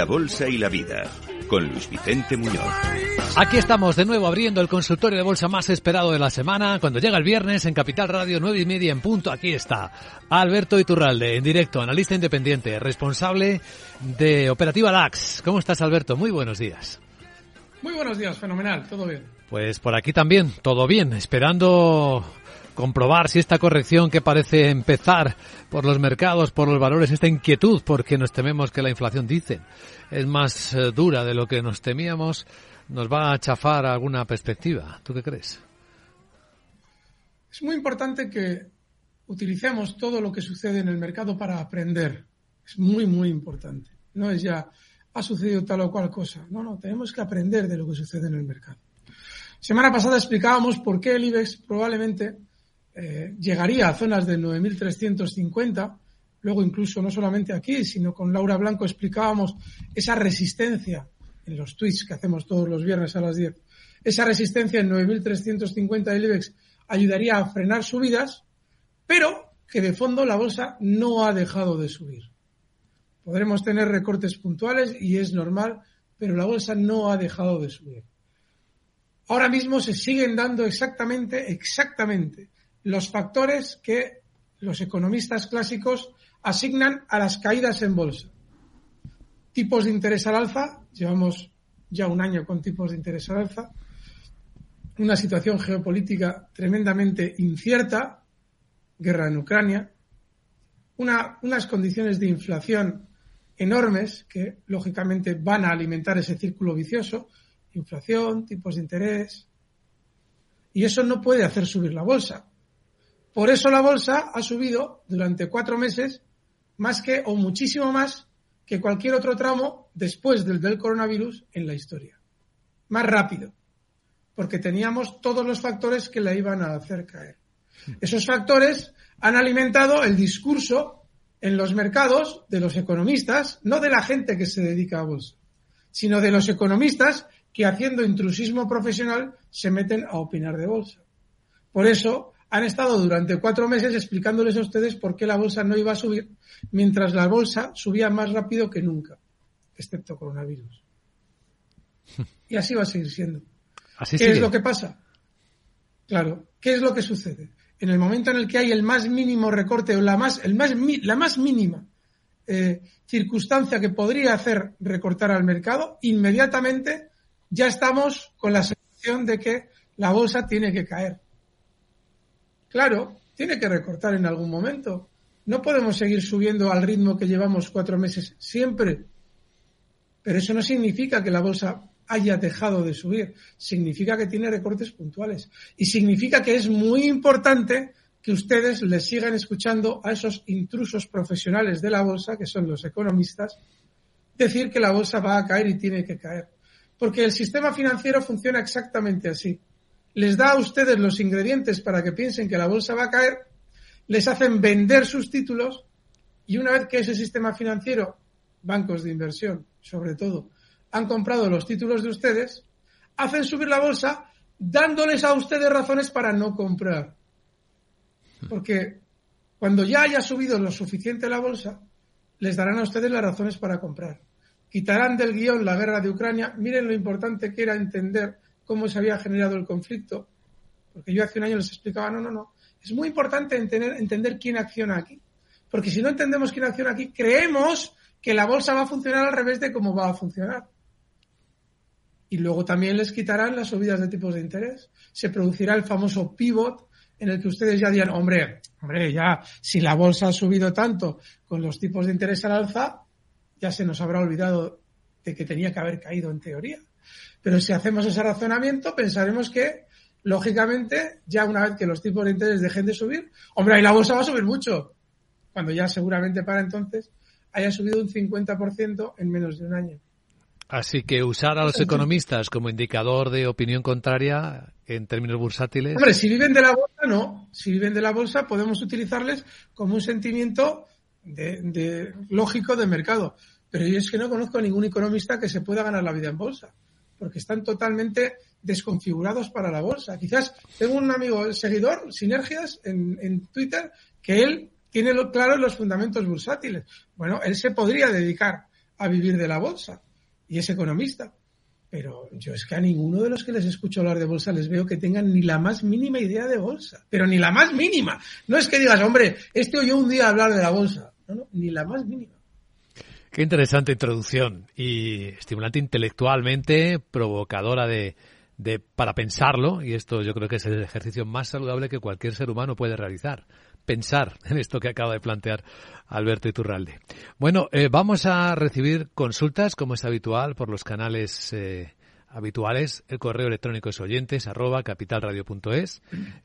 La Bolsa y la Vida, con Luis Vicente Muñoz. Aquí estamos de nuevo abriendo el consultorio de bolsa más esperado de la semana. Cuando llega el viernes en Capital Radio 9 y media en punto, aquí está Alberto Iturralde, en directo, analista independiente, responsable de Operativa DAX. ¿Cómo estás, Alberto? Muy buenos días. Muy buenos días, fenomenal, todo bien. Pues por aquí también, todo bien, esperando comprobar si esta corrección que parece empezar por los mercados, por los valores, esta inquietud, porque nos tememos que la inflación, dicen, es más eh, dura de lo que nos temíamos, nos va a chafar alguna perspectiva. ¿Tú qué crees? Es muy importante que utilicemos todo lo que sucede en el mercado para aprender. Es muy, muy importante. No es ya, ha sucedido tal o cual cosa. No, no, tenemos que aprender de lo que sucede en el mercado. Semana pasada explicábamos por qué el IBEX probablemente eh, llegaría a zonas de 9.350. Luego incluso no solamente aquí, sino con Laura Blanco explicábamos esa resistencia en los tweets que hacemos todos los viernes a las 10. Esa resistencia en 9.350 del IBEX ayudaría a frenar subidas, pero que de fondo la bolsa no ha dejado de subir. Podremos tener recortes puntuales y es normal, pero la bolsa no ha dejado de subir. Ahora mismo se siguen dando exactamente, exactamente los factores que los economistas clásicos asignan a las caídas en bolsa. Tipos de interés al alza, llevamos ya un año con tipos de interés al alza, una situación geopolítica tremendamente incierta, guerra en Ucrania, unas condiciones de inflación enormes que lógicamente van a alimentar ese círculo vicioso, inflación, tipos de interés, y eso no puede hacer subir la bolsa. Por eso la bolsa ha subido durante cuatro meses más que o muchísimo más que cualquier otro tramo después del del coronavirus en la historia. Más rápido, porque teníamos todos los factores que la iban a hacer caer. Esos factores han alimentado el discurso en los mercados de los economistas, no de la gente que se dedica a bolsa, sino de los economistas que haciendo intrusismo profesional se meten a opinar de bolsa. Por eso han estado durante cuatro meses explicándoles a ustedes por qué la bolsa no iba a subir, mientras la bolsa subía más rápido que nunca, excepto coronavirus. Y así va a seguir siendo. ¿Qué es lo que pasa? Claro, ¿qué es lo que sucede? En el momento en el que hay el más mínimo recorte o la más, el más, la más mínima eh, circunstancia que podría hacer recortar al mercado, inmediatamente ya estamos con la sensación de que la bolsa tiene que caer. Claro, tiene que recortar en algún momento. No podemos seguir subiendo al ritmo que llevamos cuatro meses siempre. Pero eso no significa que la bolsa haya dejado de subir. Significa que tiene recortes puntuales. Y significa que es muy importante que ustedes les sigan escuchando a esos intrusos profesionales de la bolsa, que son los economistas, decir que la bolsa va a caer y tiene que caer. Porque el sistema financiero funciona exactamente así les da a ustedes los ingredientes para que piensen que la bolsa va a caer, les hacen vender sus títulos y una vez que ese sistema financiero, bancos de inversión sobre todo, han comprado los títulos de ustedes, hacen subir la bolsa dándoles a ustedes razones para no comprar. Porque cuando ya haya subido lo suficiente la bolsa, les darán a ustedes las razones para comprar. Quitarán del guion la guerra de Ucrania. Miren lo importante que era entender cómo se había generado el conflicto, porque yo hace un año les explicaba, no, no, no, es muy importante entender, entender quién acciona aquí, porque si no entendemos quién acciona aquí, creemos que la bolsa va a funcionar al revés de cómo va a funcionar. Y luego también les quitarán las subidas de tipos de interés. Se producirá el famoso pivot en el que ustedes ya dirán, hombre, hombre, ya si la bolsa ha subido tanto con los tipos de interés al alza, ya se nos habrá olvidado de que tenía que haber caído en teoría. Pero si hacemos ese razonamiento, pensaremos que, lógicamente, ya una vez que los tipos de interés dejen de subir, hombre, ahí la bolsa va a subir mucho. Cuando ya seguramente para entonces haya subido un 50% en menos de un año. Así que usar a los economistas como indicador de opinión contraria en términos bursátiles. Hombre, si viven de la bolsa, no. Si viven de la bolsa, podemos utilizarles como un sentimiento de, lógico de mercado. Pero yo es que no conozco a ningún economista que se pueda ganar la vida en bolsa porque están totalmente desconfigurados para la bolsa. Quizás tengo un amigo, el seguidor, Sinergias, en, Twitter, que él tiene claro los fundamentos bursátiles. Bueno, él se podría dedicar a vivir de la bolsa y es economista. Pero yo es que a ninguno de los que les escucho hablar de bolsa les veo que tengan ni la más mínima idea de bolsa. Pero ni la más mínima. No es que digas, hombre, este oyó un día hablar de la bolsa. No, no, ni la más mínima. Qué interesante introducción y estimulante intelectualmente, provocadora de, de, para pensarlo, y esto yo creo que es el ejercicio más saludable que cualquier ser humano puede realizar. Pensar en esto que acaba de plantear Alberto Iturralde. Bueno, eh, vamos a recibir consultas, como es habitual, por los canales eh, habituales. El correo electrónico es oyentes arroba capitalradio.es.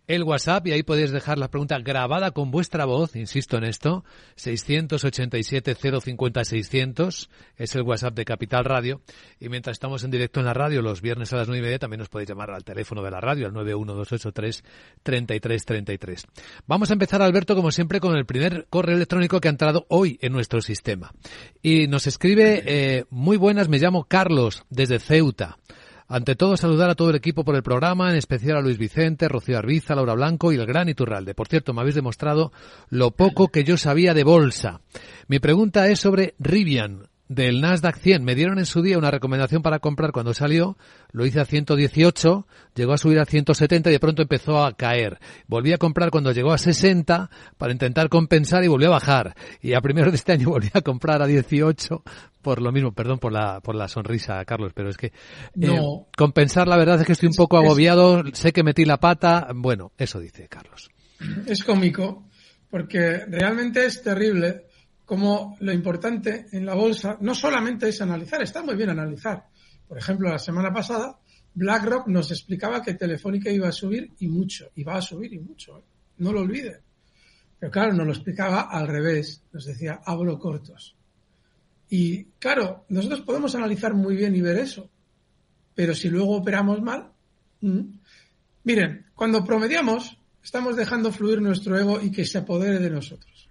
El WhatsApp, y ahí podéis dejar la pregunta grabada con vuestra voz, insisto en esto, 687-050-600, es el WhatsApp de Capital Radio. Y mientras estamos en directo en la radio, los viernes a las nueve y media, también nos podéis llamar al teléfono de la radio, al 91283-3333. Vamos a empezar, Alberto, como siempre, con el primer correo electrónico que ha entrado hoy en nuestro sistema. Y nos escribe, eh, muy buenas, me llamo Carlos, desde Ceuta. Ante todo, saludar a todo el equipo por el programa, en especial a Luis Vicente, Rocío Arbiza, Laura Blanco y el gran Iturralde. Por cierto, me habéis demostrado lo poco que yo sabía de bolsa. Mi pregunta es sobre Rivian, del Nasdaq 100. Me dieron en su día una recomendación para comprar cuando salió, lo hice a 118, llegó a subir a 170 y de pronto empezó a caer. Volví a comprar cuando llegó a 60 para intentar compensar y volvió a bajar. Y a primero de este año volví a comprar a 18 por lo mismo, perdón por la, por la sonrisa, Carlos, pero es que eh, compensar la verdad es que estoy un poco agobiado, sé que metí la pata, bueno, eso dice Carlos. Es cómico, porque realmente es terrible como lo importante en la bolsa no solamente es analizar, está muy bien analizar. Por ejemplo, la semana pasada BlackRock nos explicaba que Telefónica iba a subir y mucho, iba a subir y mucho, ¿eh? no lo olvide. Pero claro, nos lo explicaba al revés, nos decía, hablo cortos. Y claro, nosotros podemos analizar muy bien y ver eso, pero si luego operamos mal, miren, cuando promediamos, estamos dejando fluir nuestro ego y que se apodere de nosotros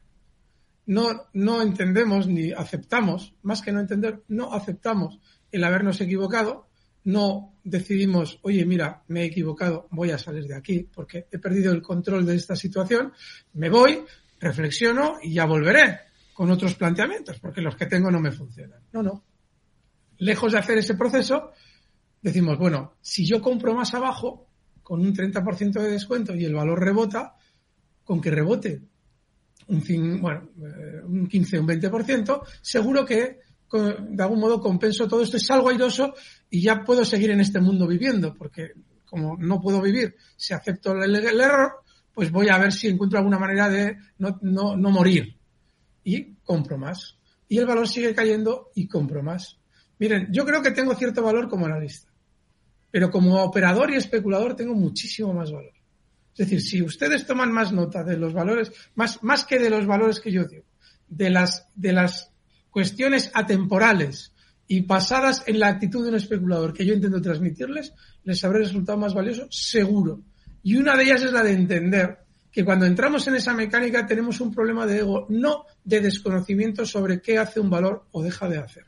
no, no entendemos ni aceptamos, más que no entender, no aceptamos el habernos equivocado, no decidimos, oye, mira, me he equivocado, voy a salir de aquí porque he perdido el control de esta situación, me voy, reflexiono y ya volveré con otros planteamientos, porque los que tengo no me funcionan. No, no. Lejos de hacer ese proceso, decimos, bueno, si yo compro más abajo, con un 30% de descuento y el valor rebota, con que rebote un, bueno, eh, un 15, un 20%, seguro que de algún modo compenso todo esto, es algo airoso y ya puedo seguir en este mundo viviendo, porque como no puedo vivir si acepto el, error, pues voy a ver si encuentro alguna manera de no, no, no morir. Y compro más. Y el valor sigue cayendo y compro más. Miren, yo creo que tengo cierto valor como analista, pero como operador y especulador tengo muchísimo más valor. Es decir, si ustedes toman más nota de los valores, más, que de los valores que yo digo, de las, de las cuestiones atemporales y basadas en la actitud de un especulador que yo intento transmitirles, les habré resultado más valioso, seguro. Y una de ellas es la de entender que cuando entramos en esa mecánica tenemos un problema de ego, no de desconocimiento sobre qué hace un valor o deja de hacer.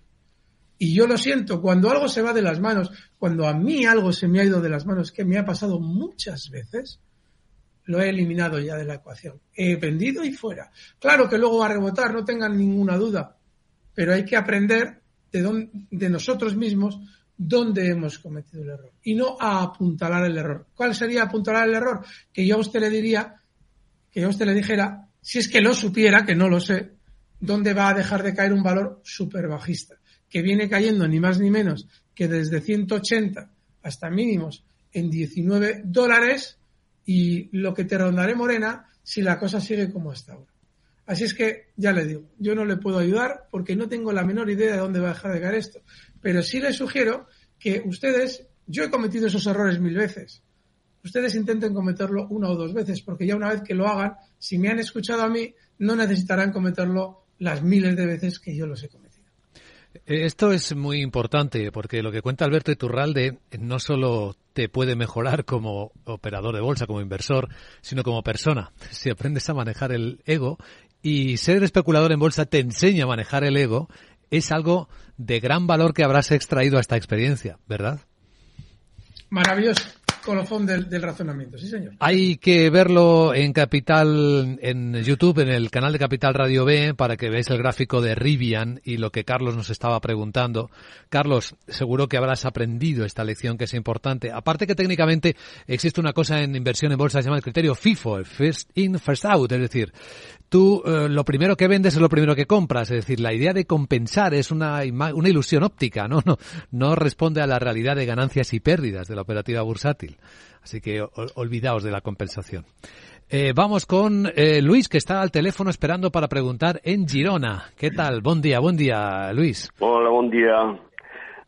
Y yo lo siento, cuando algo se va de las manos, cuando a mí algo se me ha ido de las manos, que me ha pasado muchas veces, lo he eliminado ya de la ecuación. He vendido y fuera. Claro que luego va a rebotar, no tengan ninguna duda, pero hay que aprender de, de nosotros mismos dónde hemos cometido el error y no a apuntalar el error. ¿Cuál sería apuntalar el error? Que yo a usted le diría, que yo a usted le dijera, si es que lo supiera, que no lo sé, dónde va a dejar de caer un valor súper bajista, que viene cayendo ni más ni menos que desde 180 hasta mínimos en 19 dólares y lo que te rondaré morena si la cosa sigue como hasta ahora. Así es que, ya le digo, yo no le puedo ayudar porque no tengo la menor idea de dónde va a dejar de caer esto. Pero sí le sugiero que ustedes, yo he cometido esos errores mil veces. Ustedes intenten cometerlo una o dos veces, porque ya una vez que lo hagan, si me han escuchado a mí, no necesitarán cometerlo las miles de veces que yo los he cometido. Esto es muy importante porque lo que cuenta Alberto Iturralde no solo te puede mejorar como operador de bolsa, como inversor, sino como persona. Si aprendes a manejar el ego y ser especulador en bolsa te enseña a manejar el ego, es algo de gran valor que habrás extraído a esta experiencia, ¿verdad? Maravilloso. Del, razonamiento. Sí, señor. Hay que verlo en Capital, en YouTube, en el canal de Capital Radio B, para que veáis el gráfico de Rivian y lo que Carlos nos estaba preguntando. Carlos, seguro que habrás aprendido esta lección que es importante. Aparte que técnicamente existe una cosa en inversión en bolsa que se llama el criterio FIFO, First In, First Out, es decir, tú eh, lo primero que vendes es lo primero que compras, es decir, la idea de compensar es una, una ilusión óptica, ¿no? No, no responde a la realidad de ganancias y pérdidas de la operativa bursátil. Así que olvidaos de la compensación. Eh, vamos con eh, Luis, que está al teléfono esperando para preguntar en Girona. ¿Qué tal? Buen día, buen día, Luis. Hola, buen día.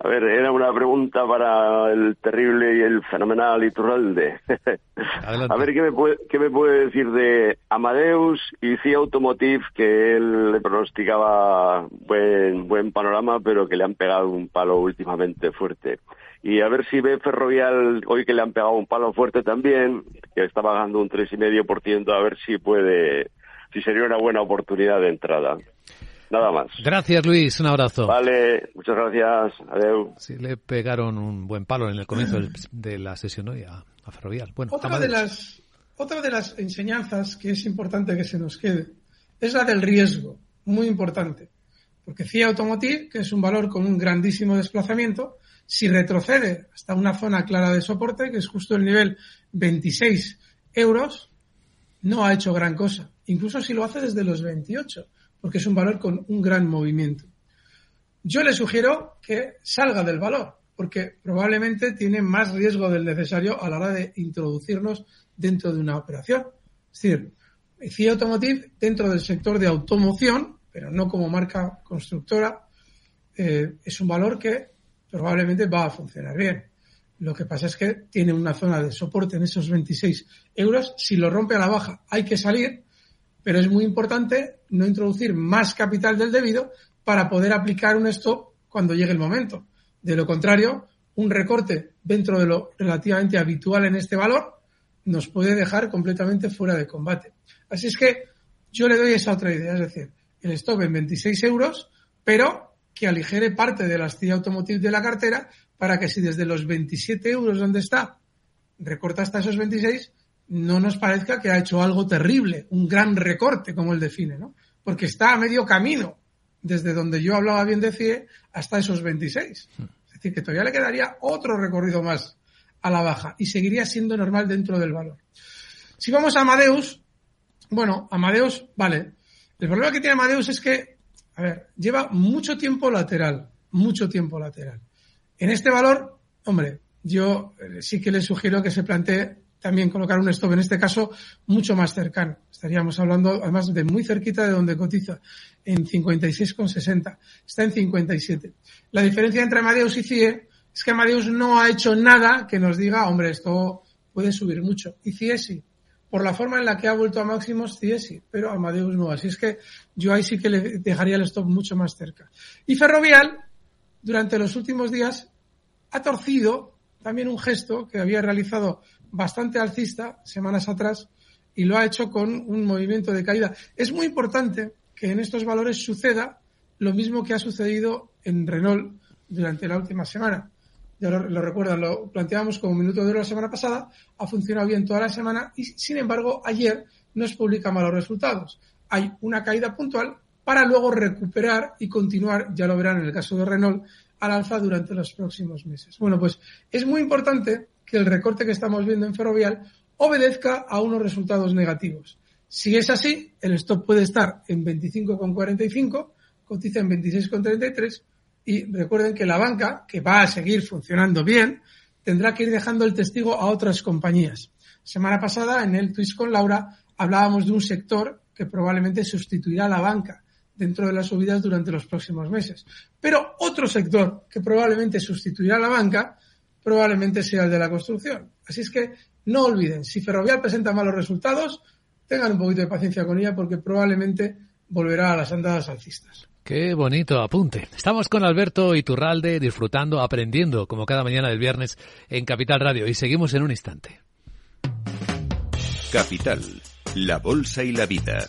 A ver, era una pregunta para el terrible y el fenomenal Iturralde. a ver, ¿qué me, puede, ¿qué me puede decir de Amadeus y CIA Automotive, que él le pronosticaba buen, buen panorama, pero que le han pegado un palo últimamente fuerte? Y a ver si ve Ferrovial, hoy que le han pegado un palo fuerte también, que está pagando un 3,5%, a ver si puede, si sería una buena oportunidad de entrada. Nada más. Gracias, Luis. Un abrazo. Vale, muchas gracias. Adiós. Sí, le pegaron un buen palo en el comienzo de la sesión hoy a, Ferrovial. Bueno, otra de, las, otra de las enseñanzas que es importante que se nos quede es la del riesgo. Muy importante. Porque CIA Automotive, que es un valor con un grandísimo desplazamiento, si retrocede hasta una zona clara de soporte, que es justo el nivel 26 euros, no ha hecho gran cosa. Incluso si lo hace desde los 28 porque es un valor con un gran movimiento. Yo le sugiero que salga del valor, porque probablemente tiene más riesgo del necesario a la hora de introducirnos dentro de una operación. Es decir, CIA Automotive dentro del sector de automoción, pero no como marca constructora, eh, es un valor que probablemente va a funcionar bien. Lo que pasa es que tiene una zona de soporte en esos 26 euros. Si lo rompe a la baja hay que salir pero es muy importante no introducir más capital del debido para poder aplicar un stop cuando llegue el momento. De lo contrario, un recorte dentro de lo relativamente habitual en este valor nos puede dejar completamente fuera de combate. Así es que yo le doy esa otra idea, es decir, el stop en 26 euros, pero que aligere parte de la astilla automotive de la cartera para que si desde los 27 euros donde está recorta hasta esos 26, no nos parezca que ha hecho algo terrible, un gran recorte, como él define, ¿no? Porque está a medio camino desde donde yo hablaba bien de CIE hasta esos 26. Es decir, que todavía le quedaría otro recorrido más a la baja y seguiría siendo normal dentro del valor. Si vamos a Amadeus, bueno, Amadeus, vale. El problema que tiene Amadeus es que, a ver, lleva mucho tiempo lateral, mucho tiempo lateral. En este valor, hombre, yo eh, sí que le sugiero que se plantee también colocar un stop, en este caso mucho más cercano. Estaríamos hablando además de muy cerquita de donde cotiza, en 56,60. Está en 57. La diferencia entre Amadeus y CIE es que Amadeus no ha hecho nada que nos diga, hombre, esto puede subir mucho. Y CIE sí. Por la forma en la que ha vuelto a máximos, CIE sí, pero Amadeus no. Así es que yo ahí sí que le dejaría el stop mucho más cerca. Y Ferrovial, durante los últimos días, ha torcido también un gesto que había realizado bastante alcista semanas atrás y lo ha hecho con un movimiento de caída. Es muy importante que en estos valores suceda lo mismo que ha sucedido en Renault durante la última semana. Ya lo, lo recuerdan, lo planteamos como minuto de oro la semana pasada, ha funcionado bien toda la semana y, sin embargo, ayer nos publica malos resultados. Hay una caída puntual para luego recuperar y continuar, ya lo verán en el caso de Renault, al alza durante los próximos meses. Bueno, pues es muy importante que el recorte que estamos viendo en Ferrovial obedezca a unos resultados negativos. Si es así, el stop puede estar en 25,45, cotiza en 26,33 y recuerden que la banca, que va a seguir funcionando bien, tendrá que ir dejando el testigo a otras compañías. Semana pasada, en el Twist con Laura, hablábamos de un sector que probablemente sustituirá a la banca dentro de las subidas durante los próximos meses. Pero otro sector que probablemente sustituirá a la banca probablemente sea el de la construcción. Así es que no olviden, si Ferrovial presenta malos resultados, tengan un poquito de paciencia con ella porque probablemente volverá a las andadas alcistas. Qué bonito apunte. Estamos con Alberto Iturralde disfrutando, aprendiendo, como cada mañana del viernes, en Capital Radio. Y seguimos en un instante. Capital, la Bolsa y la Vida.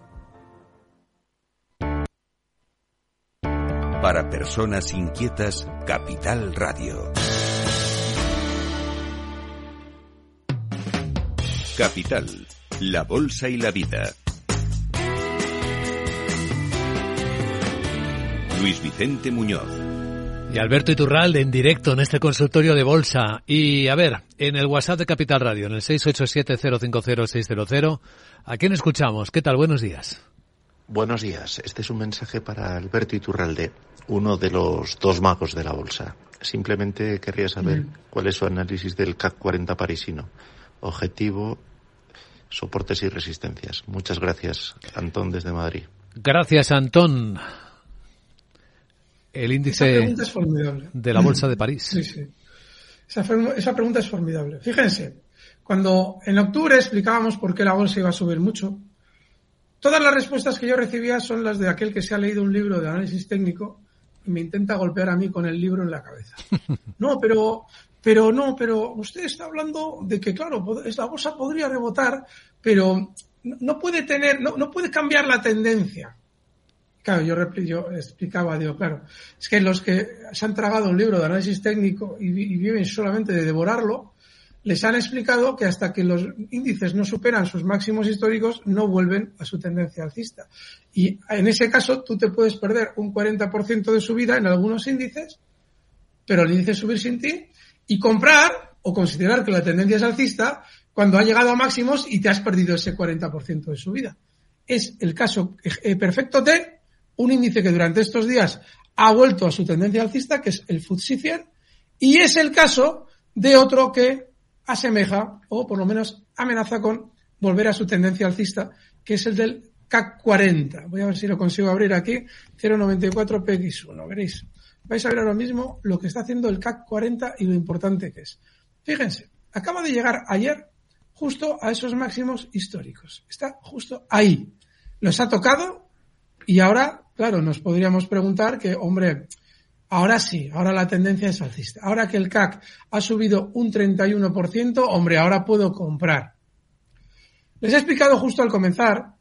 Para personas inquietas, Capital Radio. Capital, la Bolsa y la Vida. Luis Vicente Muñoz. Y Alberto Iturralde en directo en este consultorio de bolsa. Y a ver, en el WhatsApp de Capital Radio, en el 687-050-600, ¿a quién escuchamos? ¿Qué tal? Buenos días. Buenos días. Este es un mensaje para Alberto Iturralde, uno de los dos magos de la bolsa. Simplemente querría saber cuál es su análisis del CAC 40 parisino. Objetivo, soportes y resistencias. Muchas gracias, Antón, desde Madrid. Gracias, Antón. El índice de la bolsa de París. Sí, sí. Esa, esa pregunta es formidable. Fíjense, cuando en octubre explicábamos por qué la bolsa iba a subir mucho, Todas las respuestas que yo recibía son las de aquel que se ha leído un libro de análisis técnico y me intenta golpear a mí con el libro en la cabeza. No, pero, pero no, pero usted está hablando de que, claro, la bolsa podría rebotar, pero no puede tener, no, no puede cambiar la tendencia. Claro, yo, yo explicaba, digo, claro, es que los que se han tragado un libro de análisis técnico y, y viven solamente de devorarlo, les han explicado que hasta que los índices no superan sus máximos históricos, no vuelven a su tendencia alcista. Y en ese caso, tú te puedes perder un 40% de subida en algunos índices, pero el índice subir sin ti, y comprar o considerar que la tendencia es alcista cuando ha llegado a máximos y te has perdido ese 40% de subida. Es el caso eh, perfecto de un índice que durante estos días ha vuelto a su tendencia alcista, que es el FTSE 100, y es el caso de otro que asemeja o por lo menos amenaza con volver a su tendencia alcista, que es el del CAC 40. Voy a ver si lo consigo abrir aquí. 0,94 PX1. Veréis. Vais a ver ahora mismo lo que está haciendo el CAC 40 y lo importante que es. Fíjense, acaba de llegar ayer justo a esos máximos históricos. Está justo ahí. Los ha tocado y ahora, claro, nos podríamos preguntar que, hombre, Ahora sí, ahora la tendencia es alcista. Ahora que el CAC ha subido un 31%, hombre, ahora puedo comprar. Les he explicado justo al comenzar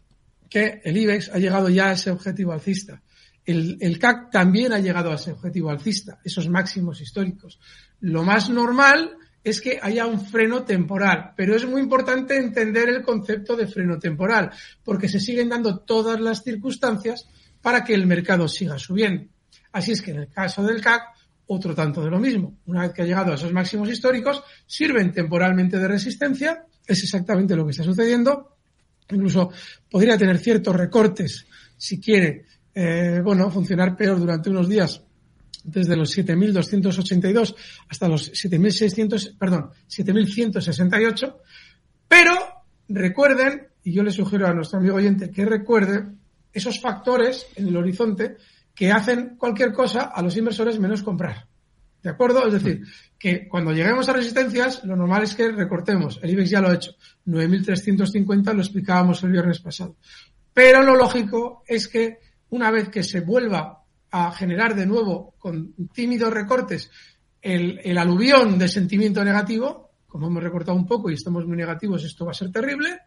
que el IBEX ha llegado ya a ese objetivo alcista. El, CAC también ha llegado a ese objetivo alcista, esos máximos históricos. Lo más normal es que haya un freno temporal, pero es muy importante entender el concepto de freno temporal, porque se siguen dando todas las circunstancias para que el mercado siga subiendo. Así es que en el caso del CAC, otro tanto de lo mismo. Una vez que ha llegado a esos máximos históricos, sirven temporalmente de resistencia, es exactamente lo que está sucediendo. Incluso podría tener ciertos recortes si quiere, eh, bueno, funcionar peor durante unos días desde los 7.282 hasta los 7.600, perdón, 7.168. Pero recuerden, y yo le sugiero a nuestro amigo oyente que recuerde esos factores en el horizonte que hacen cualquier cosa a los inversores menos comprar. ¿De acuerdo? Es decir, que cuando lleguemos a resistencias, lo normal es que recortemos. El IBEX ya lo ha hecho. 9.350 lo explicábamos el viernes pasado. Pero lo lógico es que una vez que se vuelva a generar de nuevo con tímidos recortes el, el aluvión de sentimiento negativo, como hemos recortado un poco y estamos muy negativos, esto va a ser terrible,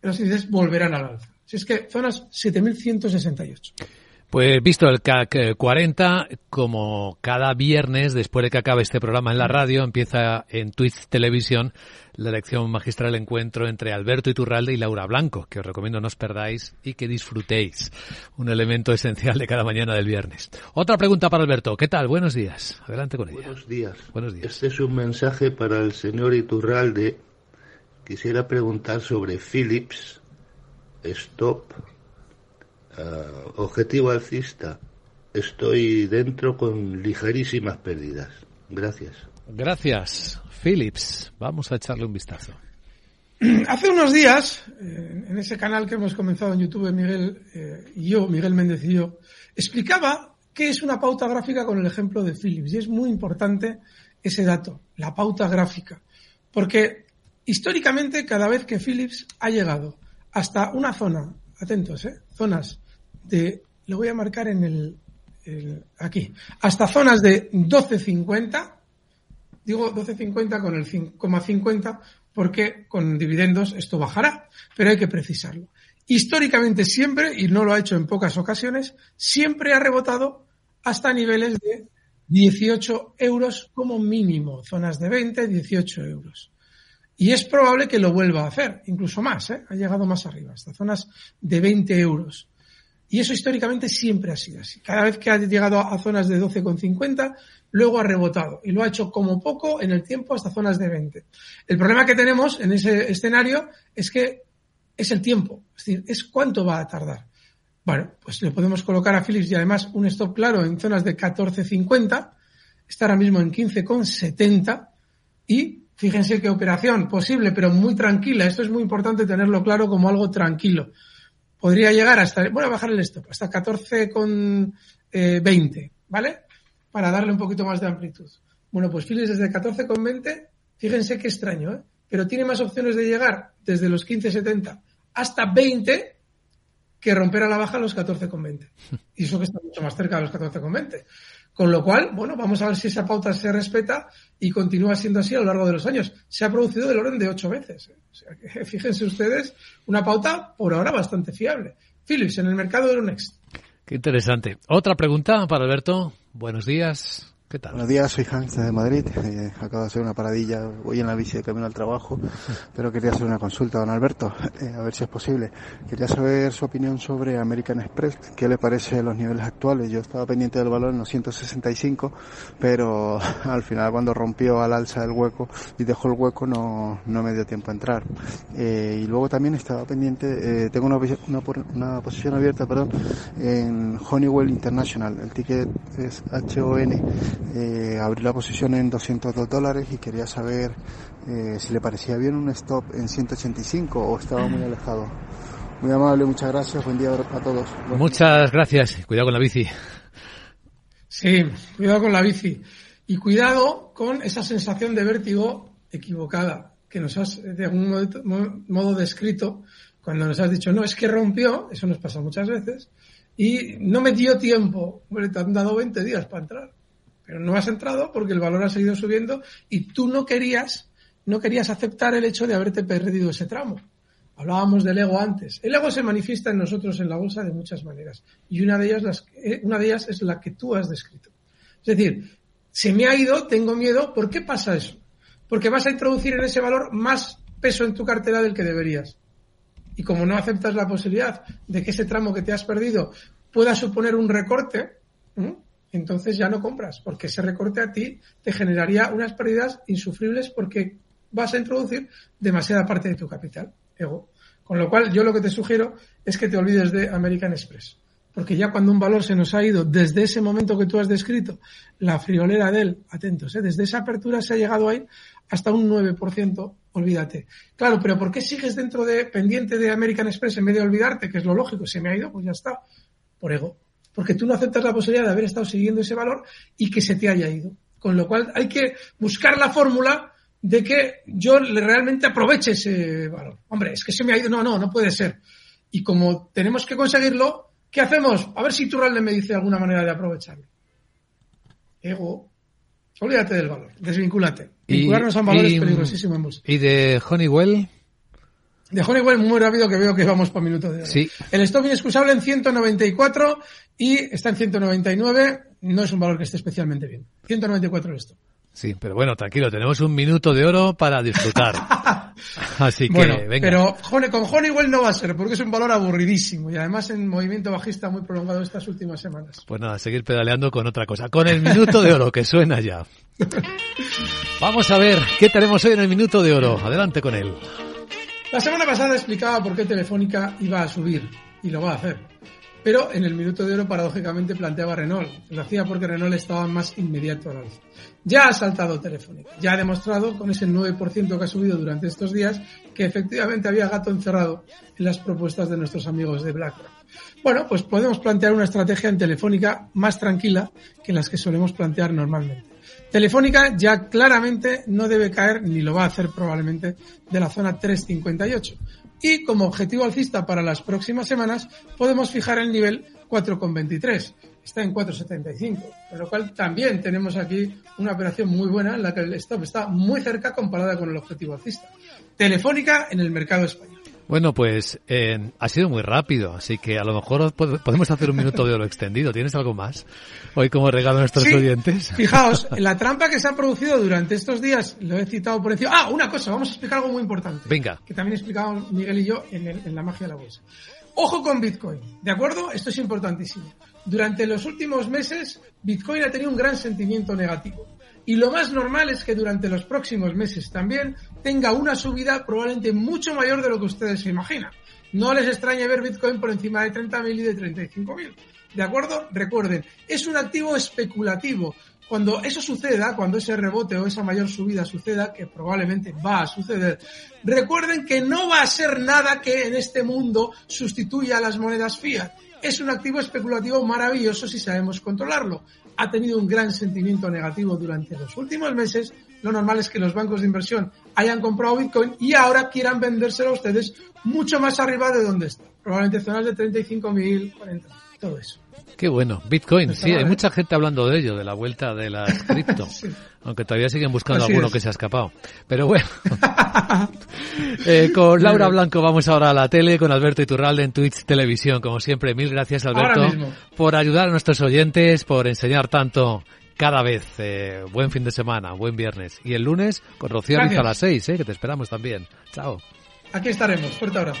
los índices volverán al alza. Si es que zonas 7.168. Pues visto el CAC 40, como cada viernes, después de que acabe este programa en la radio, empieza en Twitch Televisión la lección magistral encuentro entre Alberto Iturralde y Laura Blanco, que os recomiendo no os perdáis y que disfrutéis. Un elemento esencial de cada mañana del viernes. Otra pregunta para Alberto. ¿Qué tal? Buenos días. Adelante con ella. Buenos días. Buenos días. Este es un mensaje para el señor Iturralde. Quisiera preguntar sobre Philips, Stop, uh, objetivo alcista, estoy dentro con ligerísimas pérdidas. Gracias. Gracias, Philips. Vamos a echarle un vistazo. Hace unos días, eh, en ese canal que hemos comenzado en YouTube, Miguel eh, y yo, Miguel Méndez y yo, explicaba qué es una pauta gráfica con el ejemplo de Philips. Y es muy importante ese dato, la pauta gráfica. Porque históricamente, cada vez que Philips ha llegado hasta una zona, atentos, eh, zonas de, lo voy a marcar en el, aquí, hasta zonas de 12.50, digo 12.50 con el 5,50 porque con dividendos esto bajará, pero hay que precisarlo. Históricamente siempre, y no lo ha hecho en pocas ocasiones, siempre ha rebotado hasta niveles de 18 euros como mínimo, zonas de 20, 18 euros. Y es probable que lo vuelva a hacer, incluso más, ¿eh? ha llegado más arriba, hasta zonas de 20 euros. Y eso históricamente siempre ha sido así. Cada vez que ha llegado a zonas de 12,50, luego ha rebotado. Y lo ha hecho como poco en el tiempo hasta zonas de 20. El problema que tenemos en ese escenario es que es el tiempo. Es decir, es cuánto va a tardar. Bueno, pues le podemos colocar a Philips y además un stop claro en zonas de 14,50. Está ahora mismo en 15,70. Y fíjense qué operación posible, pero muy tranquila. Esto es muy importante tenerlo claro como algo tranquilo podría llegar hasta, bueno, a bajar el stop, hasta 14 con eh, ¿vale? Para darle un poquito más de amplitud. Bueno, pues Philips desde 14 con 20, fíjense qué extraño, ¿eh? Pero tiene más opciones de llegar desde los 15.70 hasta 20 que romper a la baja los 14 con 20. Y eso que está mucho más cerca de los 14 con 20. Con lo cual, bueno, vamos a ver si esa pauta se respeta y continúa siendo así a lo largo de los años. Se ha producido del orden de ocho veces. ¿eh? Fíjense ustedes, una pauta por ahora bastante fiable. Philips en el mercado de Euronext. Qué interesante. Otra pregunta para Alberto. Buenos días. Buenos días, soy Hans de Madrid. Eh, acabo de hacer una paradilla, voy en la bici de camino al trabajo, pero quería hacer una consulta, don Alberto, eh, a ver si es posible. Quería saber su opinión sobre American Express, qué le parece los niveles actuales. Yo estaba pendiente del valor en los 165, pero al final cuando rompió al alza el hueco y dejó el hueco no, no me dio tiempo a entrar. Eh, y luego también estaba pendiente, tengo una, una, una, posición abierta, perdón, en Honeywell International. El ticket es HON eh, abrí la posición en 202 dólares y quería saber eh, si le parecía bien un stop en 185 o estaba muy alejado. Muy amable, muchas gracias, buen día a todos. Muchas gracias, cuidado con la bici. Sí, cuidado con la bici. Y cuidado con esa sensación de vértigo equivocada que nos has de algún modo, descrito cuando nos has dicho, no, es que rompió, eso nos pasa muchas veces, y no me dio tiempo. Hombre, te han dado 20 días para entrar pero no has entrado porque el valor ha seguido subiendo y tú no querías, no querías aceptar el hecho de haberte perdido ese tramo. Hablábamos del ego antes. El ego se manifiesta en nosotros en la bolsa de muchas maneras y una de ellas, las, eh, una de ellas es la que tú has descrito. Es decir, se me ha ido, tengo miedo. ¿Por qué pasa eso? Porque vas a introducir en ese valor más peso en tu cartera del que deberías. Y como no aceptas la posibilidad de que ese tramo que te has perdido pueda suponer un recorte, entonces ya no compras, porque ese recorte a ti te generaría unas pérdidas insufribles porque vas a introducir demasiada parte de tu capital, ego. Con lo cual, yo lo que te sugiero es que te olvides de American Express. Porque ya cuando un valor se nos ha ido desde ese momento que tú has descrito, la friolera de él, atentos, ¿eh? desde esa apertura se ha llegado ahí hasta un 9%, olvídate. Claro, pero ¿por qué sigues dentro de, pendiente de American Express en vez de olvidarte, que es lo lógico? Se me ha ido, pues ya está, por ego porque tú no aceptas la posibilidad de haber estado siguiendo ese valor y que se te haya ido. Con lo cual hay que buscar la fórmula de que yo realmente aproveche ese valor. Hombre, es que se me ha ido. No, no, no puede ser. Y como tenemos que conseguirlo, ¿qué hacemos? A ver si Turralde me dice alguna manera de aprovecharlo. Ego. Olvídate del valor, desvincúlate. Vincularnos a valores peligrosísimos ¿Y de Honeywell? De Honeywell muy rápido que veo que vamos por minuto de oro. Sí. El stop inexcusable en 194 y está en 199. No es un valor que esté especialmente bien. 194 el stop. Sí, pero bueno, tranquilo, tenemos un minuto de oro para disfrutar. Así que, bueno, venga. Pero con Honeywell no va a ser, porque es un valor aburridísimo y además en movimiento bajista muy prolongado estas últimas semanas. Pues nada, seguir pedaleando con otra cosa, con el minuto de oro que suena ya. Vamos a ver qué tenemos hoy en el minuto de oro. Adelante con él. La semana pasada explicaba por qué Telefónica iba a subir y lo va a hacer. Pero en el minuto de oro, paradójicamente, planteaba Renault. Lo hacía porque Renault estaba más inmediato al alza. Ya ha saltado Telefónica. Ya ha demostrado, con ese 9% que ha subido durante estos días, que efectivamente había gato encerrado en las propuestas de nuestros amigos de BlackRock. Bueno, pues podemos plantear una estrategia en Telefónica más tranquila que las que solemos plantear normalmente. Telefónica ya claramente no debe caer, ni lo va a hacer probablemente, de la zona 358 y como objetivo alcista para las próximas semanas podemos fijar el nivel 4,23. Está en 4,75, con lo cual también tenemos aquí una operación muy buena en la que el stop está muy cerca comparada con el objetivo alcista. Telefónica en el mercado español. Bueno, pues eh, ha sido muy rápido, así que a lo mejor podemos hacer un minuto de oro extendido. ¿Tienes algo más hoy como regalo a nuestros sí, oyentes? Fijaos, la trampa que se ha producido durante estos días, lo he citado por encima. Ah, una cosa, vamos a explicar algo muy importante. Venga. Que también explicamos Miguel y yo en, el, en la magia de la bolsa. Ojo con Bitcoin, ¿de acuerdo? Esto es importantísimo. Durante los últimos meses, Bitcoin ha tenido un gran sentimiento negativo. Y lo más normal es que durante los próximos meses también tenga una subida probablemente mucho mayor de lo que ustedes se imaginan. No les extrañe ver Bitcoin por encima de 30.000 y de 35.000. ¿De acuerdo? Recuerden, es un activo especulativo. Cuando eso suceda, cuando ese rebote o esa mayor subida suceda, que probablemente va a suceder, recuerden que no va a ser nada que en este mundo sustituya a las monedas fiat. Es un activo especulativo maravilloso si sabemos controlarlo. Ha tenido un gran sentimiento negativo durante los últimos meses, lo normal es que los bancos de inversión hayan comprado Bitcoin y ahora quieran vendérselo a ustedes mucho más arriba de donde está. Probablemente zonas de 35.000, 40, todo eso. Qué bueno. Bitcoin, sí, hay mucha gente hablando de ello, de la vuelta de las cripto. sí. Aunque todavía siguen buscando Así alguno es. que se ha escapado. Pero bueno. Eh, con Laura Blanco vamos ahora a la tele, con Alberto Iturralde en Twitch Televisión. Como siempre, mil gracias Alberto por ayudar a nuestros oyentes, por enseñar tanto cada vez. Eh, buen fin de semana, buen viernes. Y el lunes con Rocío Ariza a las seis, eh, que te esperamos también. Chao. Aquí estaremos. Fuerte abrazo.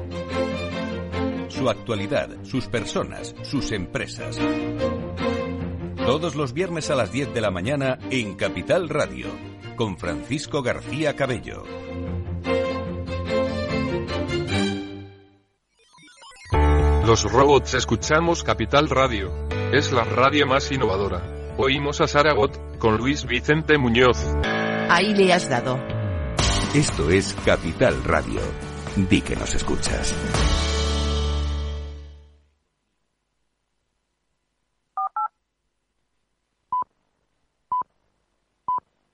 Su actualidad, sus personas, sus empresas. Todos los viernes a las 10 de la mañana en Capital Radio, con Francisco García Cabello. Los robots escuchamos Capital Radio. Es la radio más innovadora. Oímos a Saragot, con Luis Vicente Muñoz. Ahí le has dado. Esto es Capital Radio. Di que nos escuchas.